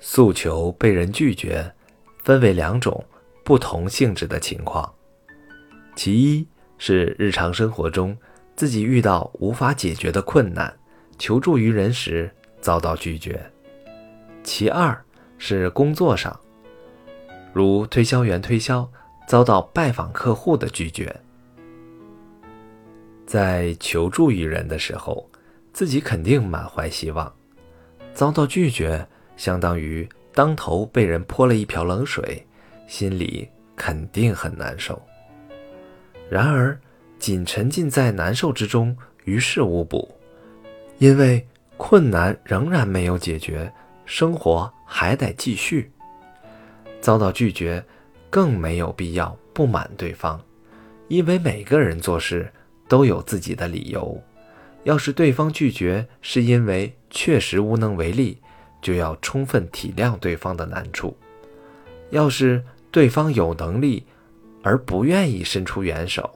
诉求被人拒绝，分为两种不同性质的情况。其一是日常生活中自己遇到无法解决的困难，求助于人时遭到拒绝；其二是工作上，如推销员推销遭到拜访客户的拒绝。在求助于人的时候，自己肯定满怀希望，遭到拒绝。相当于当头被人泼了一瓢冷水，心里肯定很难受。然而，仅沉浸在难受之中，于事无补，因为困难仍然没有解决，生活还得继续。遭到拒绝，更没有必要不满对方，因为每个人做事都有自己的理由。要是对方拒绝是因为确实无能为力。就要充分体谅对方的难处。要是对方有能力而不愿意伸出援手，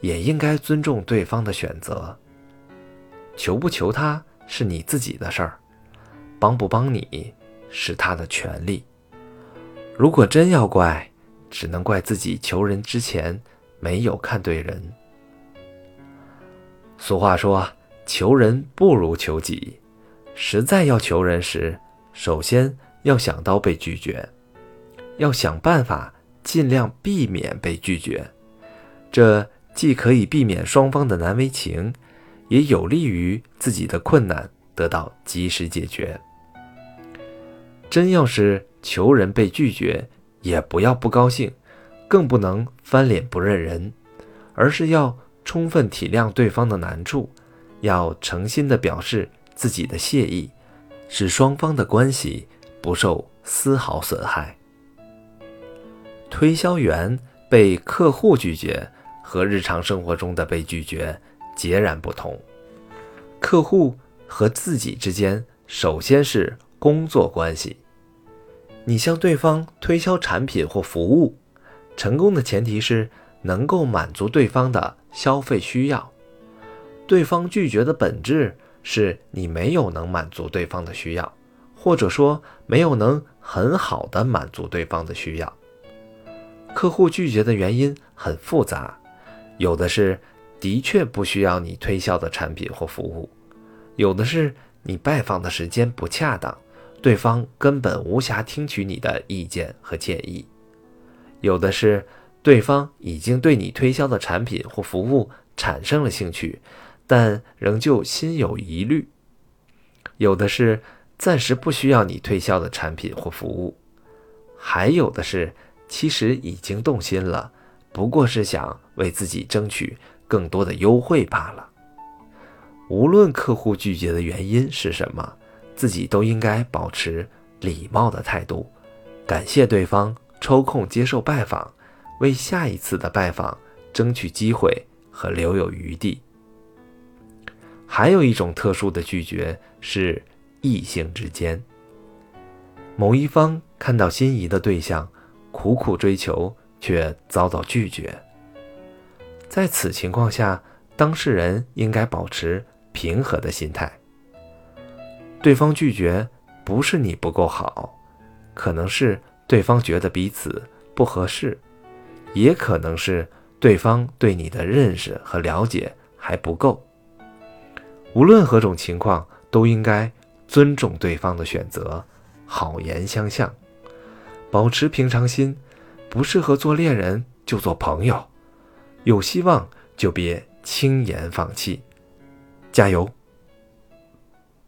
也应该尊重对方的选择。求不求他是你自己的事儿，帮不帮你是他的权利。如果真要怪，只能怪自己求人之前没有看对人。俗话说：“求人不如求己。”实在要求人时，首先要想到被拒绝，要想办法尽量避免被拒绝。这既可以避免双方的难为情，也有利于自己的困难得到及时解决。真要是求人被拒绝，也不要不高兴，更不能翻脸不认人，而是要充分体谅对方的难处，要诚心的表示。自己的谢意，使双方的关系不受丝毫损害。推销员被客户拒绝和日常生活中的被拒绝截然不同。客户和自己之间首先是工作关系，你向对方推销产品或服务，成功的前提是能够满足对方的消费需要。对方拒绝的本质。是你没有能满足对方的需要，或者说没有能很好的满足对方的需要。客户拒绝的原因很复杂，有的是的确不需要你推销的产品或服务，有的是你拜访的时间不恰当，对方根本无暇听取你的意见和建议，有的是对方已经对你推销的产品或服务产生了兴趣。但仍旧心有疑虑，有的是暂时不需要你推销的产品或服务，还有的是其实已经动心了，不过是想为自己争取更多的优惠罢了。无论客户拒绝的原因是什么，自己都应该保持礼貌的态度，感谢对方抽空接受拜访，为下一次的拜访争取机会和留有余地。还有一种特殊的拒绝是异性之间，某一方看到心仪的对象，苦苦追求却遭到拒绝。在此情况下，当事人应该保持平和的心态。对方拒绝不是你不够好，可能是对方觉得彼此不合适，也可能是对方对你的认识和了解还不够。无论何种情况，都应该尊重对方的选择，好言相向，保持平常心。不适合做恋人就做朋友，有希望就别轻言放弃，加油！